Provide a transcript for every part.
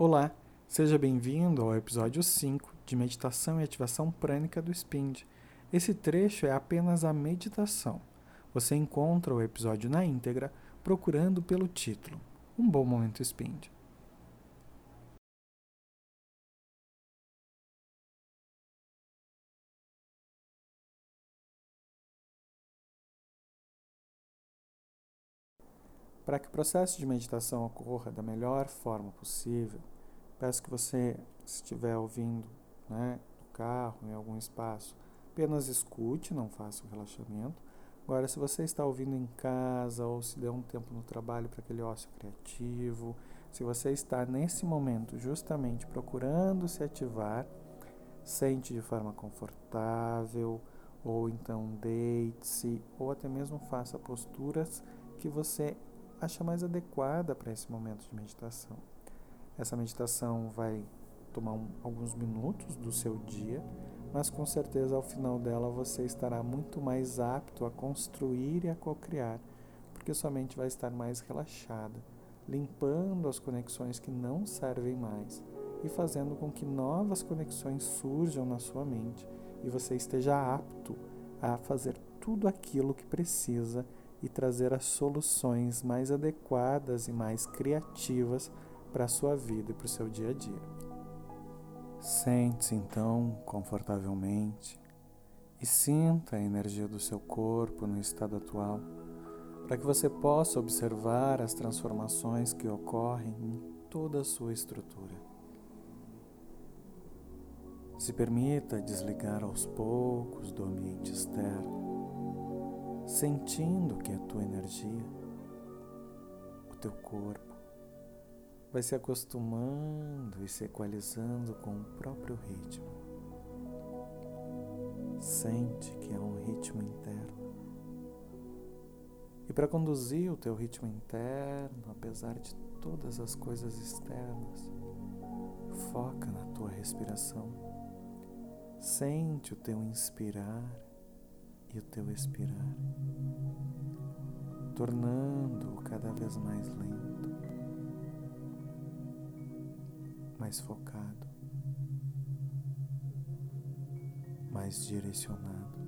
Olá, seja bem-vindo ao episódio 5 de Meditação e Ativação Prânica do SPIND. Esse trecho é apenas a meditação. Você encontra o episódio na íntegra procurando pelo título Um Bom Momento SPIND. Para que o processo de meditação ocorra da melhor forma possível, peço que você, se estiver ouvindo né, no carro, em algum espaço, apenas escute, não faça o relaxamento. Agora, se você está ouvindo em casa ou se der um tempo no trabalho para aquele ócio criativo, se você está nesse momento justamente procurando se ativar, sente de forma confortável, ou então deite-se, ou até mesmo faça posturas que você acha mais adequada para esse momento de meditação. Essa meditação vai tomar um, alguns minutos do seu dia, mas com certeza ao final dela você estará muito mais apto a construir e a co-criar, porque sua mente vai estar mais relaxada, limpando as conexões que não servem mais e fazendo com que novas conexões surjam na sua mente e você esteja apto a fazer tudo aquilo que precisa e trazer as soluções mais adequadas e mais criativas para a sua vida e para o seu dia a dia. Sente-se então confortavelmente e sinta a energia do seu corpo no estado atual, para que você possa observar as transformações que ocorrem em toda a sua estrutura. Se permita desligar aos poucos do ambiente externo sentindo que a tua energia, o teu corpo, vai se acostumando e se equalizando com o próprio ritmo. Sente que é um ritmo interno. E para conduzir o teu ritmo interno, apesar de todas as coisas externas, foca na tua respiração. Sente o teu inspirar e o teu expirar, tornando-o cada vez mais lento, mais focado, mais direcionado.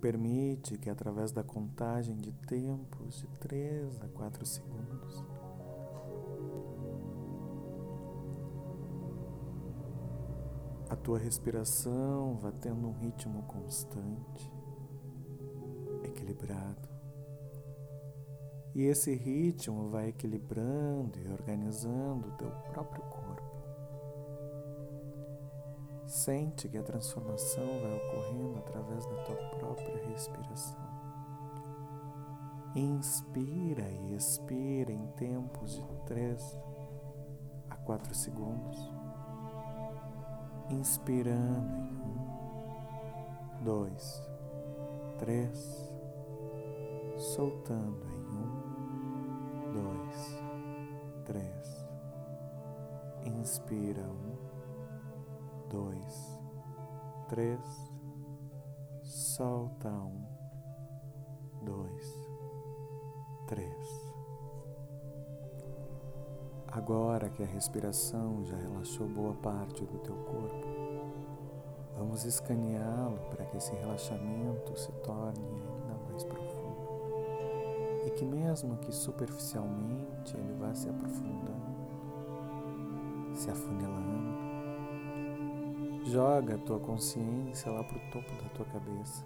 Permite que, através da contagem de tempos de 3 a 4 segundos, a tua respiração vá tendo um ritmo constante, equilibrado. E esse ritmo vai equilibrando e organizando o teu próprio corpo. Sente que a transformação vai ocorrendo através da tua própria respiração. Inspira e expira em tempos de 3 a 4 segundos inspirando em um, dois, três, soltando em um, dois, três, inspira um, dois, três, solta um, Agora que a respiração já relaxou boa parte do teu corpo, vamos escaneá-lo para que esse relaxamento se torne ainda mais profundo. E que, mesmo que superficialmente, ele vá se aprofundando, se afunilando. Joga a tua consciência lá para o topo da tua cabeça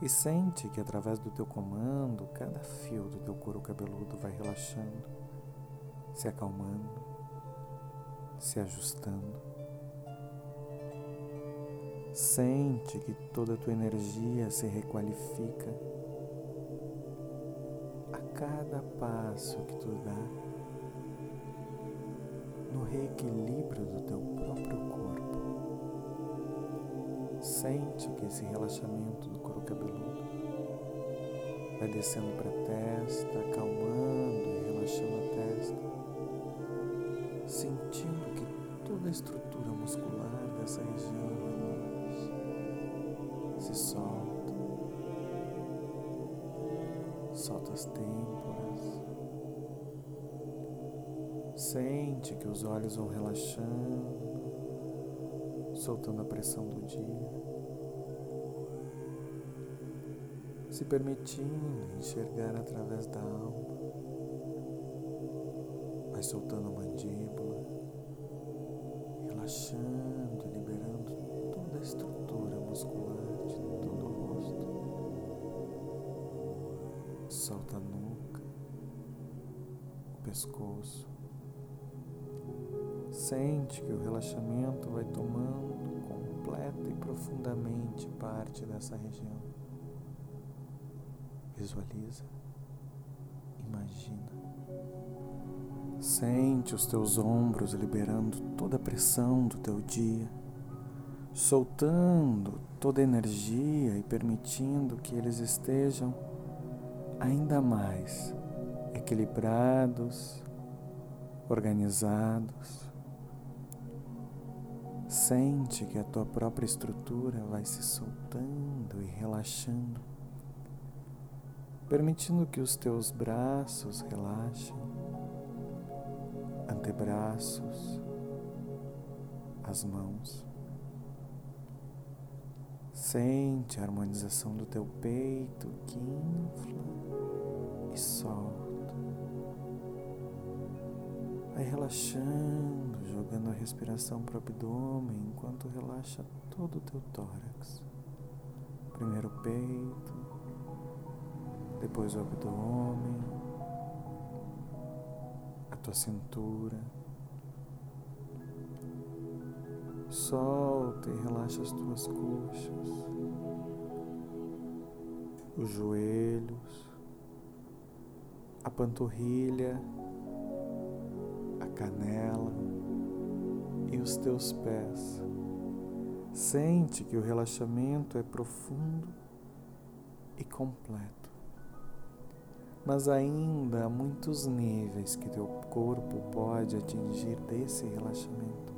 e sente que, através do teu comando, cada fio do teu couro cabeludo vai relaxando se acalmando, se ajustando. Sente que toda a tua energia se requalifica a cada passo que tu dá no reequilíbrio do teu próprio corpo. Sente que esse relaxamento do couro cabeludo vai descendo para a testa, acalmando e relaxando a testa sentindo que toda a estrutura muscular dessa região relaxa, se solta, solta as têmporas. Sente que os olhos vão relaxando, soltando a pressão do dia. Se permitindo enxergar através da alma. Vai soltando a mandíbula, relaxando, liberando toda a estrutura muscular de todo o rosto. Solta a nuca, o pescoço. Sente que o relaxamento vai tomando completa e profundamente parte dessa região. Visualiza, imagina. Sente os teus ombros liberando toda a pressão do teu dia, soltando toda a energia e permitindo que eles estejam ainda mais equilibrados, organizados. Sente que a tua própria estrutura vai se soltando e relaxando, permitindo que os teus braços relaxem antebraços, as mãos. Sente a harmonização do teu peito que infla e solta. Vai relaxando, jogando a respiração para o abdômen enquanto relaxa todo o teu tórax. Primeiro o peito, depois o abdômen tua cintura. Solta e relaxa as tuas coxas, os joelhos, a panturrilha, a canela e os teus pés. Sente que o relaxamento é profundo e completo mas ainda há muitos níveis que teu corpo pode atingir desse relaxamento.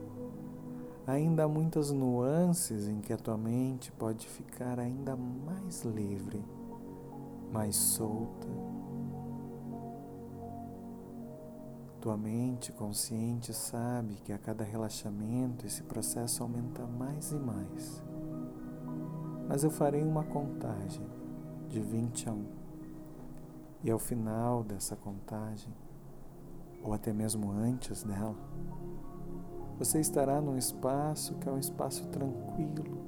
Ainda há muitas nuances em que a tua mente pode ficar ainda mais livre, mais solta. Tua mente consciente sabe que a cada relaxamento esse processo aumenta mais e mais. Mas eu farei uma contagem de 20 a 1. E ao final dessa contagem, ou até mesmo antes dela, você estará num espaço que é um espaço tranquilo,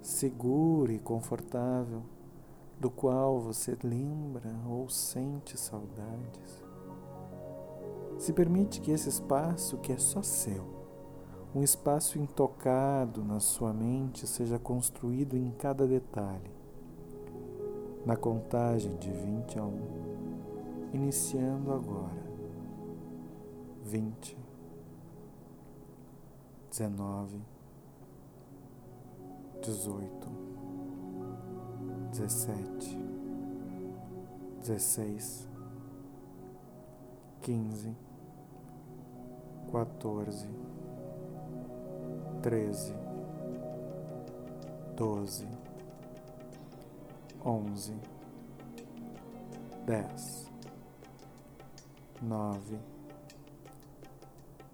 seguro e confortável, do qual você lembra ou sente saudades. Se permite que esse espaço, que é só seu, um espaço intocado na sua mente, seja construído em cada detalhe na contagem de 20 a 1, iniciando agora. 20, 19, 18, 17, 16, 15, 14, 13, 12, onze, dez, nove,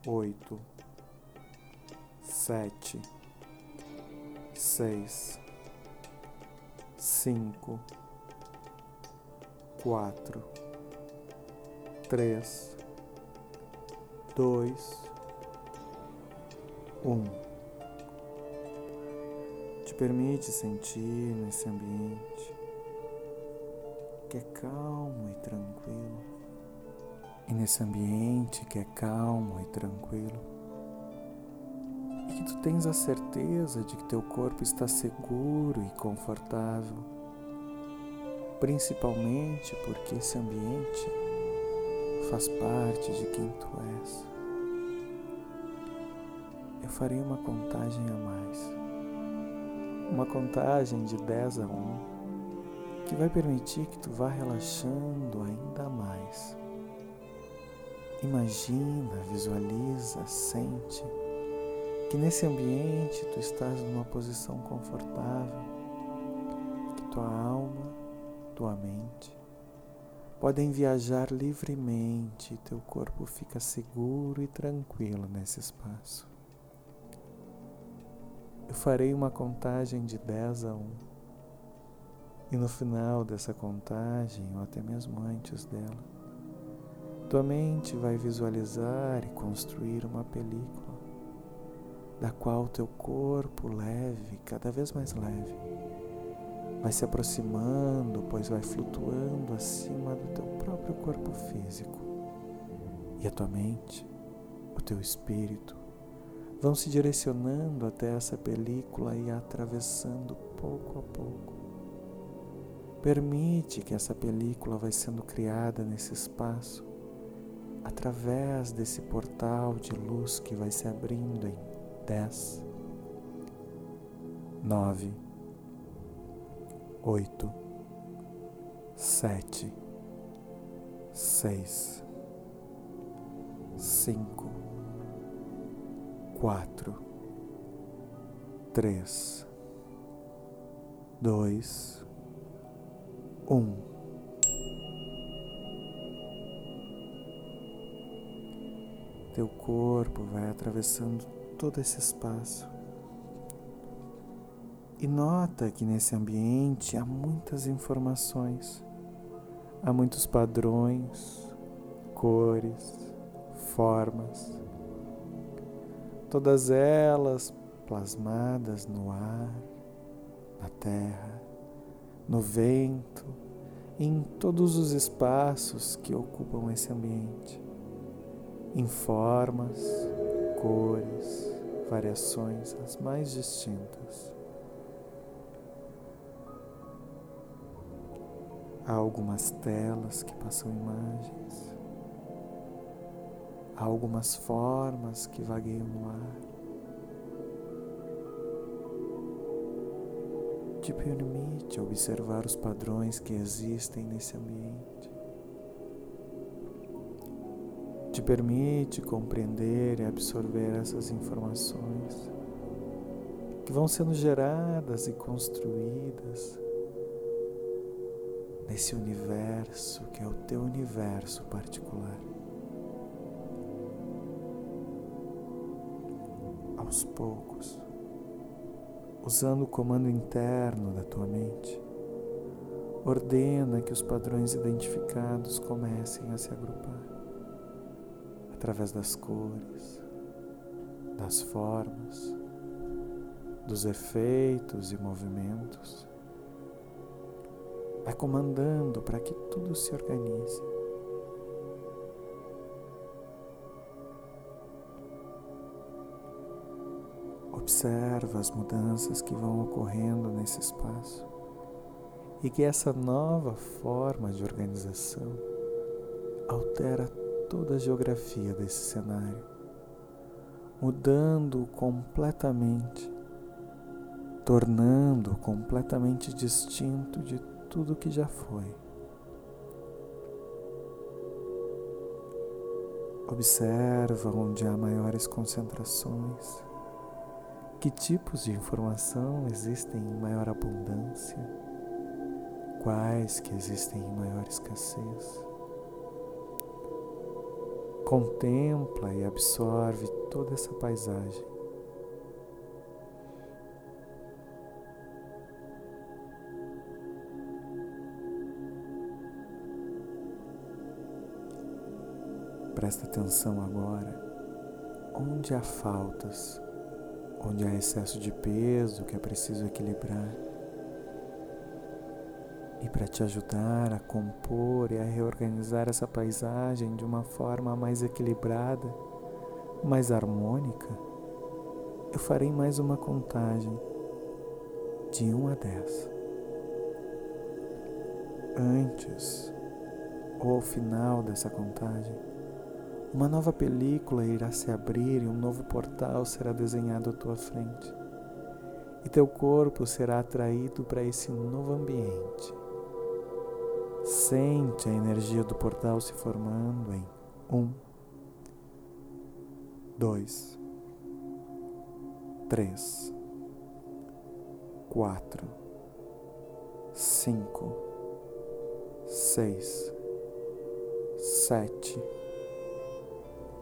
oito, sete, seis, cinco, quatro, três, dois, um. Te permite sentir nesse ambiente calmo e tranquilo. E nesse ambiente que é calmo e tranquilo, e que tu tens a certeza de que teu corpo está seguro e confortável, principalmente porque esse ambiente faz parte de quem tu és. Eu farei uma contagem a mais, uma contagem de 10 a 1 que vai permitir que tu vá relaxando ainda mais. Imagina, visualiza, sente que nesse ambiente tu estás numa posição confortável, que tua alma, tua mente podem viajar livremente, teu corpo fica seguro e tranquilo nesse espaço. Eu farei uma contagem de 10 a 1. E no final dessa contagem, ou até mesmo antes dela, tua mente vai visualizar e construir uma película, da qual teu corpo leve, cada vez mais leve, vai se aproximando, pois vai flutuando acima do teu próprio corpo físico. E a tua mente, o teu espírito, vão se direcionando até essa película e atravessando pouco a pouco. Permite que essa película vai sendo criada nesse espaço através desse portal de luz que vai se abrindo em 10, 9, 8, 7, 6, 5, 4, 3, 2, 1. Teu corpo vai atravessando todo esse espaço. E nota que nesse ambiente há muitas informações, há muitos padrões, cores, formas, todas elas plasmadas no ar, na terra, no vento, em todos os espaços que ocupam esse ambiente, em formas, cores, variações as mais distintas. Há algumas telas que passam imagens. Há algumas formas que vagueiam no ar. Te permite observar os padrões que existem nesse ambiente. Te permite compreender e absorver essas informações que vão sendo geradas e construídas nesse universo que é o teu universo particular. Aos poucos, usando o comando interno da tua mente, ordena que os padrões identificados comecem a se agrupar através das cores, das formas, dos efeitos e movimentos Vai comandando para que tudo se organize. Observa as mudanças que vão ocorrendo nesse espaço e que essa nova forma de organização altera toda a geografia desse cenário, mudando completamente, tornando completamente distinto de tudo que já foi. Observa onde há maiores concentrações, que tipos de informação existem em maior abundância, quais que existem em maior escassez. Contempla e absorve toda essa paisagem. Presta atenção agora onde há faltas, onde há excesso de peso que é preciso equilibrar. E para te ajudar a compor e a reorganizar essa paisagem de uma forma mais equilibrada, mais harmônica, eu farei mais uma contagem de 1 a 10. Antes ou ao final dessa contagem, uma nova película irá se abrir e um novo portal será desenhado à tua frente. E teu corpo será atraído para esse novo ambiente. Sente a energia do portal se formando em um, dois, três, quatro, cinco, seis, sete,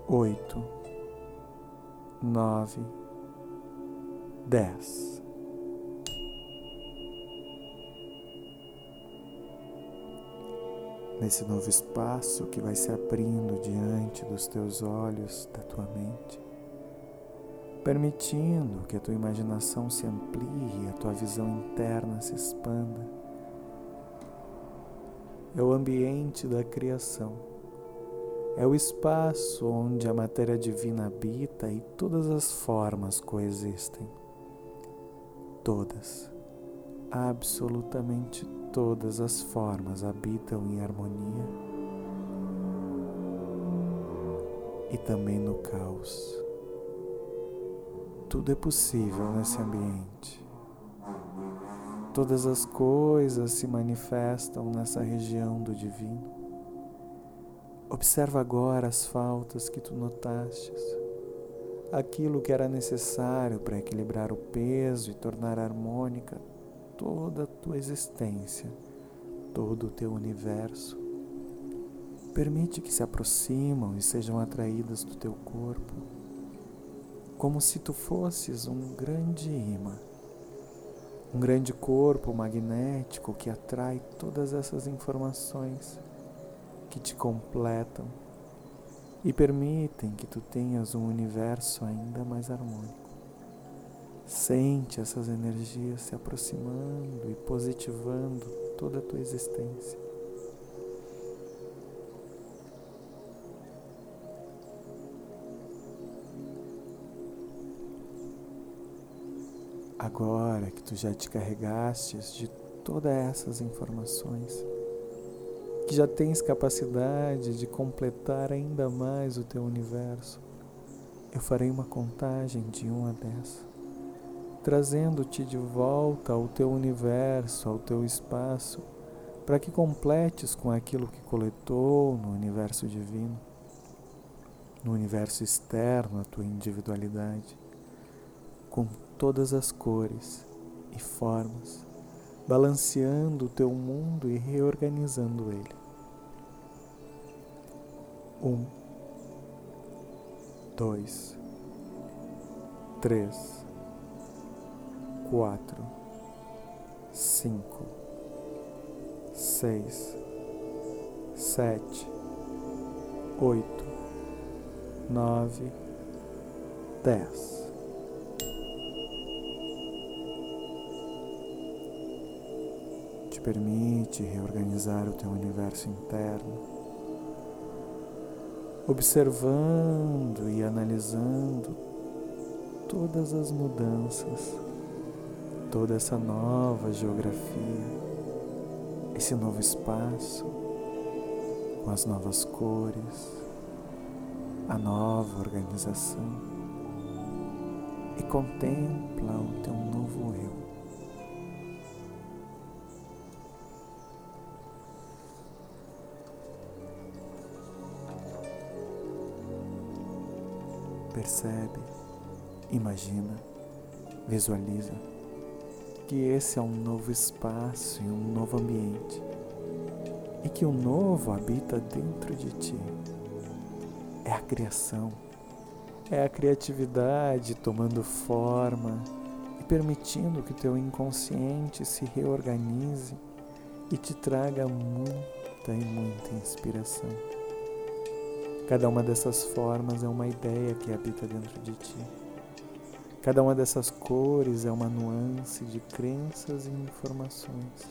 oito, nove, dez. Nesse novo espaço que vai se abrindo diante dos teus olhos, da tua mente, permitindo que a tua imaginação se amplie a tua visão interna se expanda. É o ambiente da criação. É o espaço onde a matéria divina habita e todas as formas coexistem. Todas, absolutamente todas as formas habitam em harmonia e também no caos. Tudo é possível nesse ambiente. Todas as coisas se manifestam nessa região do divino. Observa agora as faltas que tu notastes, aquilo que era necessário para equilibrar o peso e tornar harmônica toda a tua existência, todo o teu universo. Permite que se aproximam e sejam atraídas do teu corpo como se tu fosses um grande imã, um grande corpo magnético que atrai todas essas informações que te completam e permitem que tu tenhas um universo ainda mais harmônico. Sente essas energias se aproximando e positivando toda a tua existência. Agora que tu já te carregastes de todas essas informações, que já tens capacidade de completar ainda mais o teu universo, eu farei uma contagem de 1 a 10, trazendo-te de volta ao teu universo, ao teu espaço, para que completes com aquilo que coletou no universo divino, no universo externo à tua individualidade, com todas as cores e formas, balanceando o teu mundo e reorganizando ele. Um, dois, três, quatro, cinco, seis, sete, oito, nove, dez. te permite reorganizar o teu universo interno, observando e analisando todas as mudanças, toda essa nova geografia, esse novo espaço, com as novas cores, a nova organização e contempla o teu novo eu. Percebe, imagina, visualiza que esse é um novo espaço e um novo ambiente e que o novo habita dentro de ti. É a criação, é a criatividade tomando forma e permitindo que teu inconsciente se reorganize e te traga muita e muita inspiração. Cada uma dessas formas é uma ideia que habita dentro de ti. Cada uma dessas cores é uma nuance de crenças e informações.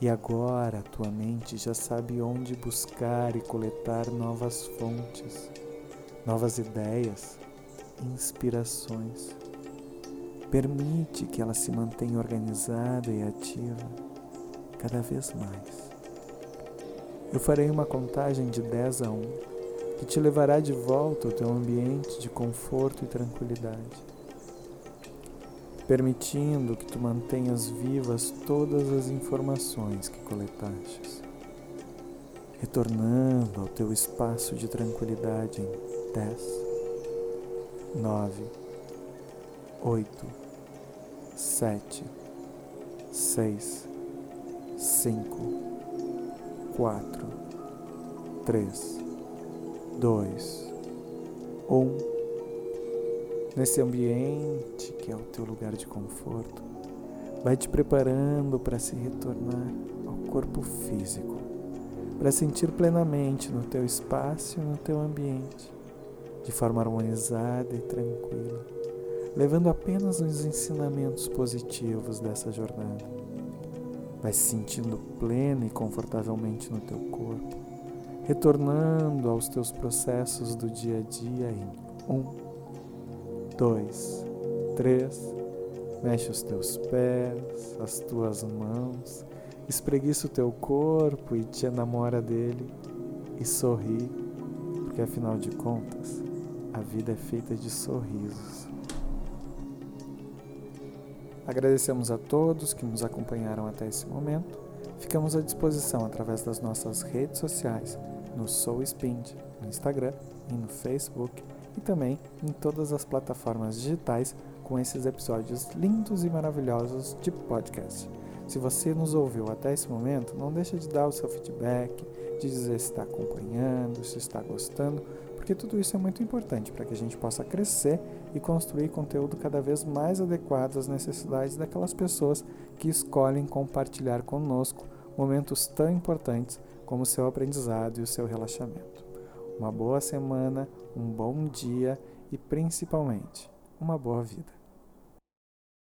E agora a tua mente já sabe onde buscar e coletar novas fontes, novas ideias, inspirações. Permite que ela se mantenha organizada e ativa cada vez mais. Eu farei uma contagem de 10 a 1 que te levará de volta ao teu ambiente de conforto e tranquilidade, permitindo que tu mantenhas vivas todas as informações que coletaste, retornando ao teu espaço de tranquilidade em 10, 9, 8, 7, 6, 5, 4, 3, 2, 1. Nesse ambiente que é o teu lugar de conforto, vai te preparando para se retornar ao corpo físico, para sentir plenamente no teu espaço e no teu ambiente, de forma harmonizada e tranquila, levando apenas os ensinamentos positivos dessa jornada. Vai se sentindo pleno e confortavelmente no teu corpo, retornando aos teus processos do dia a dia em um, dois, três. Mexe os teus pés, as tuas mãos, espreguiça o teu corpo e te enamora dele e sorri, porque afinal de contas, a vida é feita de sorrisos. Agradecemos a todos que nos acompanharam até esse momento. Ficamos à disposição através das nossas redes sociais, no Soul Spind, no Instagram e no Facebook, e também em todas as plataformas digitais com esses episódios lindos e maravilhosos de podcast. Se você nos ouviu até esse momento, não deixe de dar o seu feedback, de dizer se está acompanhando, se está gostando, porque tudo isso é muito importante para que a gente possa crescer e construir conteúdo cada vez mais adequado às necessidades daquelas pessoas que escolhem compartilhar conosco momentos tão importantes como o seu aprendizado e o seu relaxamento. Uma boa semana, um bom dia e principalmente uma boa vida.